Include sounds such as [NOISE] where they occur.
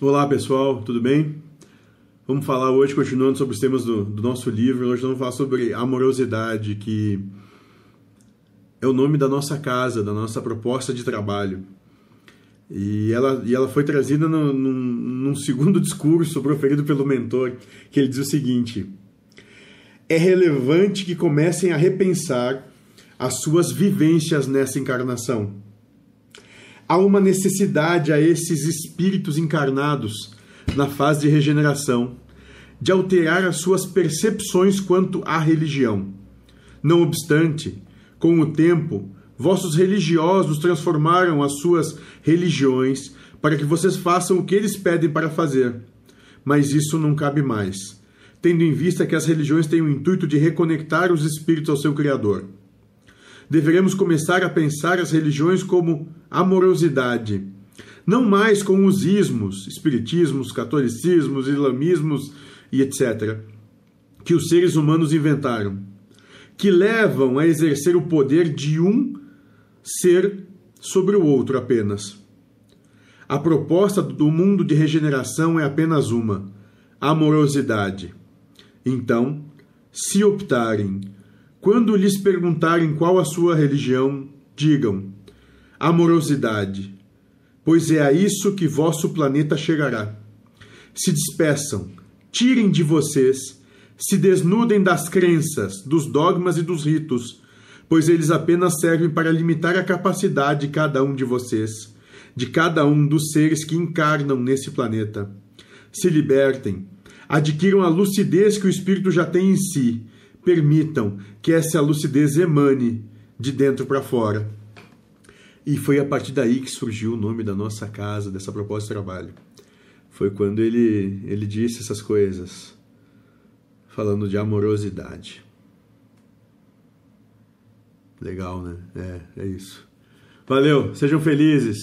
Olá pessoal, tudo bem? Vamos falar hoje, continuando sobre os temas do, do, nosso livro. Hoje vamos falar sobre amorosidade, que é o nome da nossa casa, da nossa proposta de trabalho. E ela, e ela foi trazida no, num, num segundo [LAUGHS] discurso proferido pelo mentor, que ele diz o seguinte: É relevante que comecem a repensar as suas vivências nessa encarnação há uma necessidade a esses espíritos encarnados na fase de regeneração de alterar as suas percepções quanto à religião. Não obstante, com o tempo, vossos religiosos transformaram as suas religiões para que vocês façam o que eles pedem para fazer. Mas isso não cabe mais, tendo em vista que as religiões têm o intuito de reconectar os espíritos ao seu Criador deveremos começar a pensar as religiões como amorosidade, não mais com os ismos, espiritismos, catolicismos, islamismos e etc., que os seres humanos inventaram, que levam a exercer o poder de um ser sobre o outro apenas. A proposta do mundo de regeneração é apenas uma: amorosidade. Então, se optarem quando lhes perguntarem qual a sua religião, digam: amorosidade, pois é a isso que vosso planeta chegará. Se despeçam, tirem de vocês, se desnudem das crenças, dos dogmas e dos ritos, pois eles apenas servem para limitar a capacidade de cada um de vocês, de cada um dos seres que encarnam nesse planeta. Se libertem, adquiram a lucidez que o espírito já tem em si permitam que essa lucidez emane de dentro para fora. E foi a partir daí que surgiu o nome da nossa casa, dessa proposta de trabalho. Foi quando ele, ele disse essas coisas, falando de amorosidade. Legal, né? É, é isso. Valeu, sejam felizes.